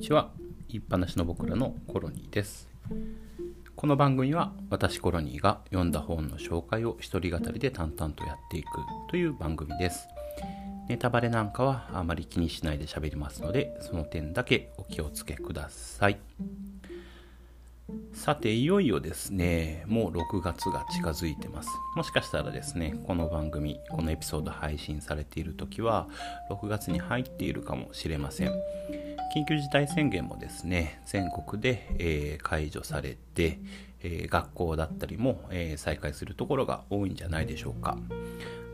にちは一般なしの僕らのコロニーですこの番組は私コロニーが読んだ本の紹介を一人語りで淡々とやっていくという番組ですネタバレなんかはあまり気にしないで喋りますのでその点だけお気をつけくださいさて、いよいよですね、もう6月が近づいてます。もしかしたらですね、この番組、このエピソード配信されている時は、6月に入っているかもしれません。緊急事態宣言もですね、全国で、え、解除されて、え、学校だったりも、え、再開するところが多いんじゃないでしょうか。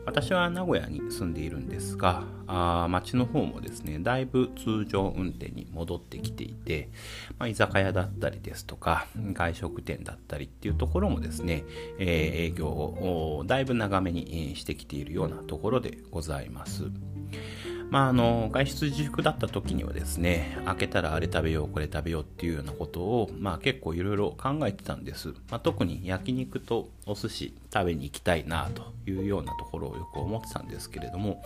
私は名古屋に住んでいるんですが、あ町の方もですね、だいぶ通常運転に戻ってきていて、まあ、居酒屋だったりですとか、外食店だったりっていうところもですね、えー、営業をだいぶ長めにしてきているようなところでございます。まあ、あの外出自粛だった時にはですね開けたらあれ食べようこれ食べようっていうようなことを、まあ、結構いろいろ考えてたんです、まあ、特に焼肉とお寿司食べに行きたいなというようなところをよく思ってたんですけれども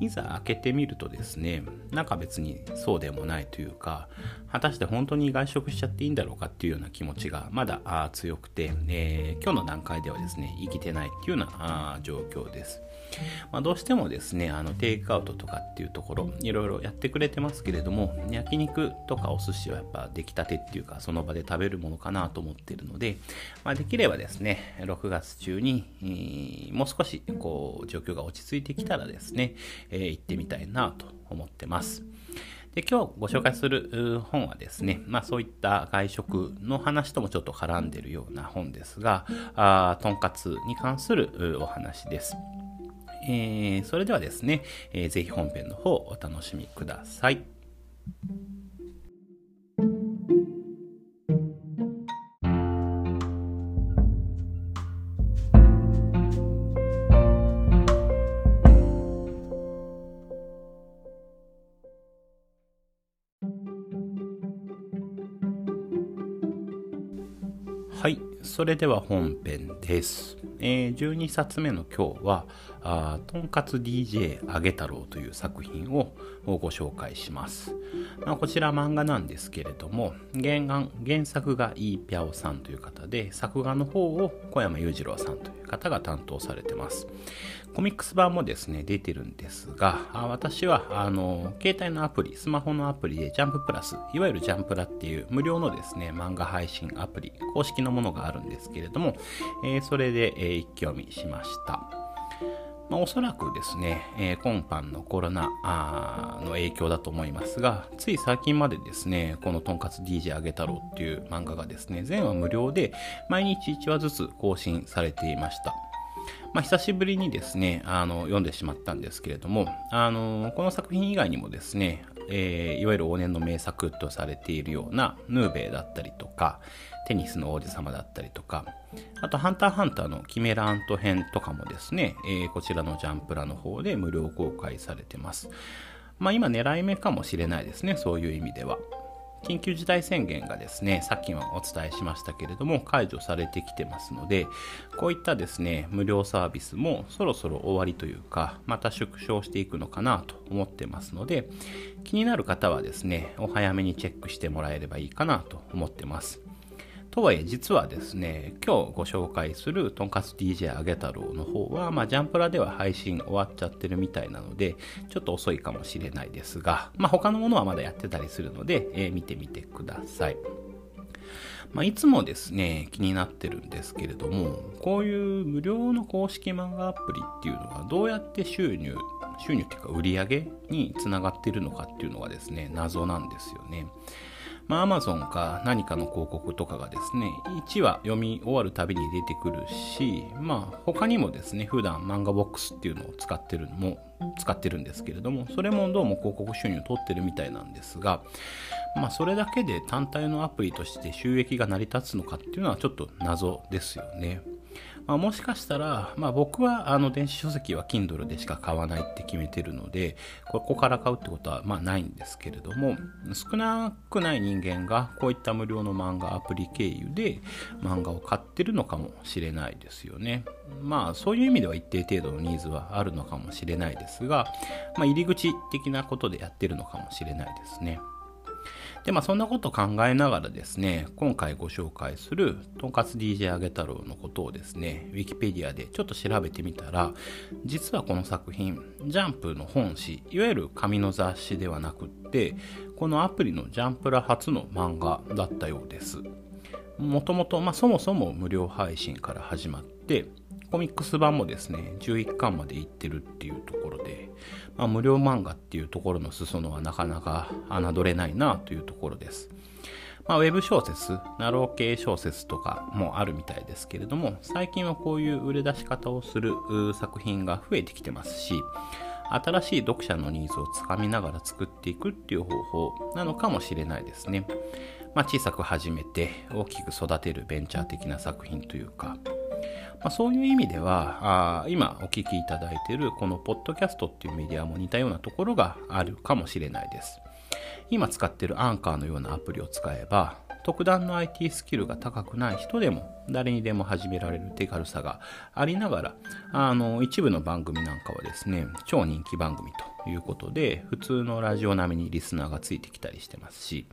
いざ開けてみるとですねなんか別にそうでもないというか果たして本当に外食しちゃっていいんだろうかっていうような気持ちがまだ強くて、えー、今日の段階ではですね生きてないっていうような状況です。まあ、どうしてもですね、あのテイクアウトとかってていうところ、いろいろやってくれてますけれども、焼肉とかお寿司はやっぱ出来たてっていうか、その場で食べるものかなと思ってるので、まあ、できればですね、6月中に、もう少しこう状況が落ち着いてきたらですね、えー、行ってみたいなと思ってます。で今日ご紹介する本はですね、まあ、そういった外食の話ともちょっと絡んでるような本ですが、あとんかつに関するお話です。えー、それではですね、えー、ぜひ本編の方お楽しみください。はい、それでは本編です。えー、12冊目の今日は、あとんかつ DJ あげ太郎という作品をご紹介します。まあ、こちら漫画なんですけれども、原案、原作がイーピャオさんという方で、作画の方を小山裕次郎さんという方が担当されてます。コミックス版もですね、出てるんですが、私は、あの、携帯のアプリ、スマホのアプリでジャンププラス、いわゆるジャンプラっていう無料のですね、漫画配信アプリ、公式のものがあるんですけれども、えー、それで、えー、一興味しました。まあ、おそらくですね、えー、今般のコロナの影響だと思いますが、つい最近までですね、このとんかつ DJ あげ太郎っていう漫画がですね、全話無料で毎日1話ずつ更新されていました。まあ、久しぶりにですね、あの、読んでしまったんですけれども、あの、この作品以外にもですね、えー、いわゆる往年の名作とされているようなヌーベイだったりとか、テニスの王子様だったりとか、あと、ハンターハンターのキメラアント編とかもですね、えー、こちらのジャンプラの方で無料公開されてます。まあ今狙い目かもしれないですね、そういう意味では。緊急事態宣言がですね、さっきもお伝えしましたけれども、解除されてきてますので、こういったですね、無料サービスもそろそろ終わりというか、また縮小していくのかなと思ってますので、気になる方はですね、お早めにチェックしてもらえればいいかなと思ってます。とはいえ実はですね、今日ご紹介するとんかつ DJ あげ太郎の方は、まあ、ジャンプラでは配信終わっちゃってるみたいなので、ちょっと遅いかもしれないですが、まあ、他のものはまだやってたりするので、えー、見てみてください。まあ、いつもですね、気になってるんですけれども、こういう無料の公式漫画アプリっていうのはどうやって収入、収入っていうか売り上げにつながってるのかっていうのがですね、謎なんですよね。まあ、Amazon か何かの広告とかがですね、1話読み終わるたびに出てくるし、まあ、他にもですね、普段漫画ボックスっていうのを使ってるのも、使ってるんですけれども、それもどうも広告収入を取ってるみたいなんですが、まあ、それだけで単体のアプリとして収益が成り立つのかっていうのはちょっと謎ですよね。まあ、もしかしたら、まあ、僕はあの電子書籍は Kindle でしか買わないって決めてるので、ここから買うってことはまあないんですけれども、少なくない人間がこういった無料の漫画アプリ経由で漫画を買ってるのかもしれないですよね。まあそういう意味では一定程度のニーズはあるのかもしれないですが、まあ、入り口的なことでやってるのかもしれないですね。で、まあそんなことを考えながらですね、今回ご紹介するとんかつ DJ あげ太郎のことをですね、ウィキペディアでちょっと調べてみたら、実はこの作品、ジャンプの本誌、いわゆる紙の雑誌ではなくって、このアプリのジャンプラ初の漫画だったようです。もともと、まあそもそも無料配信から始まって、コミックス版もですね、11巻までいってるっていうところで、まあ、無料漫画っていうところの裾野はなかなか侮れないなというところです。まあ、ウェブ小説、ナロー系小説とかもあるみたいですけれども、最近はこういう売れ出し方をする作品が増えてきてますし、新しい読者のニーズをつかみながら作っていくっていう方法なのかもしれないですね。まあ、小さく始めて大きく育てるベンチャー的な作品というか、まあ、そういう意味ではあ今お聞きいただいているこのポッドキャストっていうメディアも似たようなところがあるかもしれないです。今使ってるアンカーのようなアプリを使えば特段の IT スキルが高くない人でも誰にでも始められる手軽さがありながらあの一部の番組なんかはですね超人気番組ということで普通のラジオ並みにリスナーがついてきたりしてますし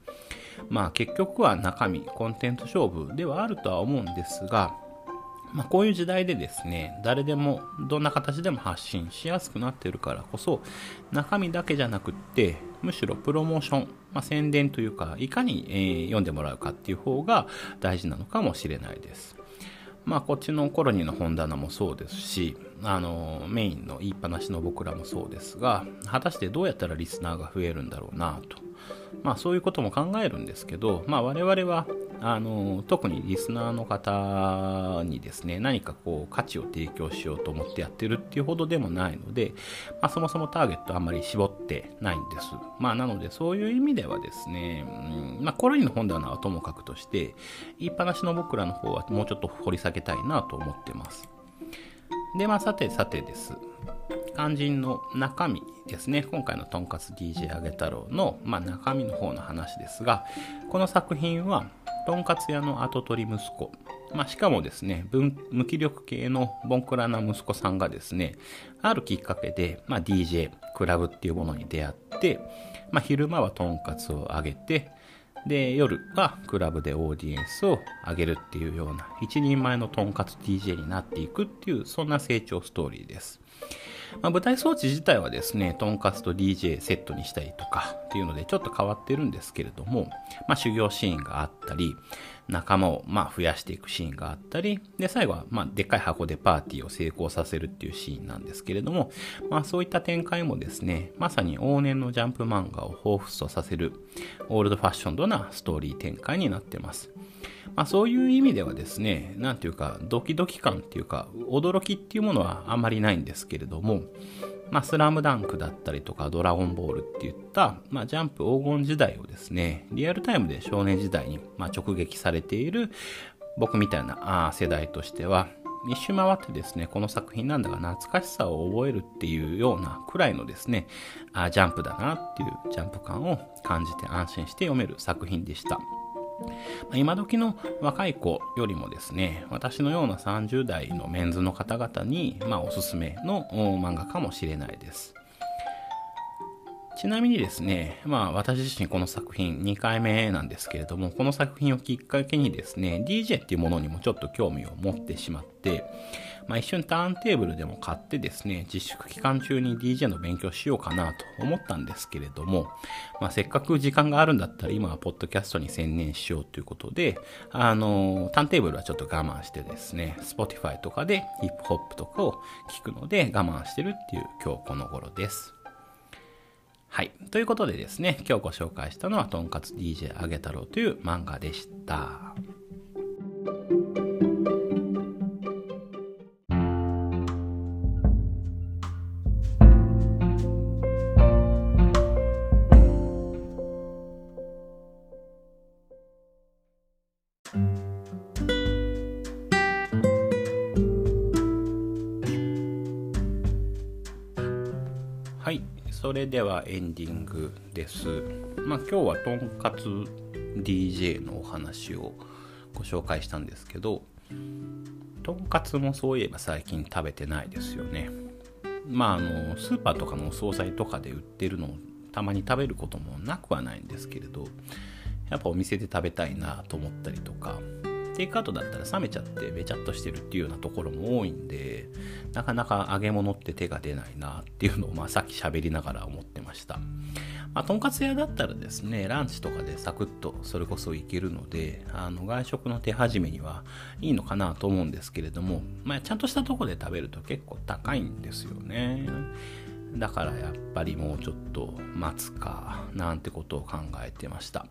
まあ結局は中身コンテンツ勝負ではあるとは思うんですがまあ、こういう時代でですね、誰でもどんな形でも発信しやすくなっているからこそ、中身だけじゃなくって、むしろプロモーション、まあ、宣伝というか、いかに、えー、読んでもらうかっていう方が大事なのかもしれないです。まあ、こっちのコロニーの本棚もそうですし、あの、メインの言いっぱなしの僕らもそうですが、果たしてどうやったらリスナーが増えるんだろうなと。まあ、そういうことも考えるんですけど、まあ、我々はあの特にリスナーの方にですね何かこう価値を提供しようと思ってやってるっていうほどでもないので、まあ、そもそもターゲットあんまり絞ってないんです。まあ、なのでそういう意味ではですね、うんまあ、コロニーの本棚はともかくとして言いっぱなしの僕らの方はもうちょっと掘り下げたいなと思ってます。で、まあ、さてさてです。肝心の中身ですね。今回のとんかつ DJ あげ太郎の、まあ、中身の方の話ですが、この作品は、とんかつ屋の跡取り息子、まあ、しかもですね、無気力系のボンクラな息子さんがですね、あるきっかけで、まあ、DJ、クラブっていうものに出会って、まあ、昼間はとんかつをあげて、で、夜はクラブでオーディエンスを上げるっていうような、一人前のとんかつ DJ になっていくっていう、そんな成長ストーリーです。まあ、舞台装置自体はですね、とんかつと DJ セットにしたりとかっていうのでちょっと変わってるんですけれども、まあ、修行シーンがあったり、仲間をま増やしていくシーンがあったり、で、最後はまでっかい箱でパーティーを成功させるっていうシーンなんですけれども、まあそういった展開もですね、まさに往年のジャンプ漫画を彷彿とさせるオールドファッションドなストーリー展開になってます。まあ、そういう意味ではですね、なんていうか、ドキドキ感っていうか、驚きっていうものはあまりないんですけれども、まあ、スラムダンクだったりとか、ドラゴンボールっていった、まあ、ジャンプ黄金時代をですね、リアルタイムで少年時代に、まあ、直撃されている僕みたいなあ世代としては、一周回ってですね、この作品なんだか懐かしさを覚えるっていうようなくらいのですね、あジャンプだなっていうジャンプ感を感じて安心して読める作品でした。今時の若い子よりもですね、私のような30代のメンズの方々に、まあ、おすすめの漫画かもしれないです。ちなみにですね、まあ私自身この作品2回目なんですけれども、この作品をきっかけにですね、DJ っていうものにもちょっと興味を持ってしまって、まあ、一瞬ターンテーブルでも買ってですね、自粛期間中に DJ の勉強しようかなと思ったんですけれども、まあ、せっかく時間があるんだったら今はポッドキャストに専念しようということで、あの、ターンテーブルはちょっと我慢してですね、Spotify とかでヒップホップとかを聞くので我慢してるっていう今日この頃です。はい。ということでですね、今日ご紹介したのは、とんかつ DJ あげ太郎という漫画でした。それではエンディングです。まあ、今日はとんかつ DJ のお話をご紹介したんですけど、とんかつもそういえば最近食べてないですよね。まあ、あの、スーパーとかのお惣菜とかで売ってるのをたまに食べることもなくはないんですけれどやっぱお店で食べたいなと思ったりとかテイクアウトだったら冷めちゃってべちゃっとしてるっていうようなところも多いんでなかなか揚げ物って手が出ないなっていうのを、まあ、さっき喋りながら思ってました。まあ、とんかつ屋だったらですね、ランチとかでサクッとそれこそいけるので、あの外食の手始めにはいいのかなと思うんですけれども、まあ、ちゃんとしたとこで食べると結構高いんですよね。だからやっぱりもうちょっと待つかなんてことを考えてました。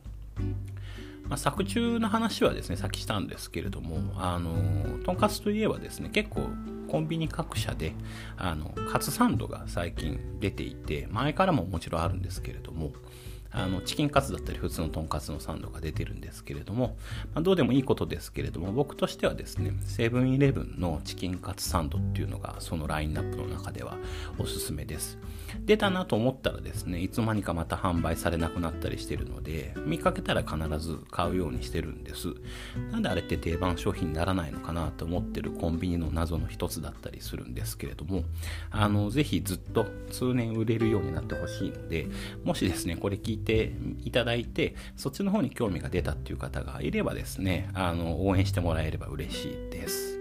まあ、作中の話はですね、先したんですけれども、あの、とんかつといえばですね、結構コンビニ各社で、あの、カツサンドが最近出ていて、前からももちろんあるんですけれども、あのチキンカツだったり普通のとんかつのサンドが出てるんですけれども、まあ、どうでもいいことですけれども僕としてはですねセブンイレブンのチキンカツサンドっていうのがそのラインナップの中ではおすすめです。出たなと思ったらですねいつの間にかまた販売されなくなったりしてるので見かけたら必ず買うようにしてるんです。なんであれって定番商品にならないのかなと思ってるコンビニの謎の一つだったりするんですけれどもあのぜひずっと通年売れるようになってほしいのでもしですねこれ聞いてていただいて、そっちの方に興味が出たっていう方がいればですね、あの、応援してもらえれば嬉しいです。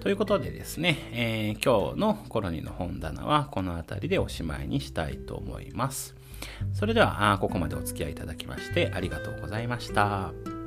ということでですね、えー、今日のコロニーの本棚はこの辺りでおしまいにしたいと思います。それでは、ここまでお付き合いいただきましてありがとうございました。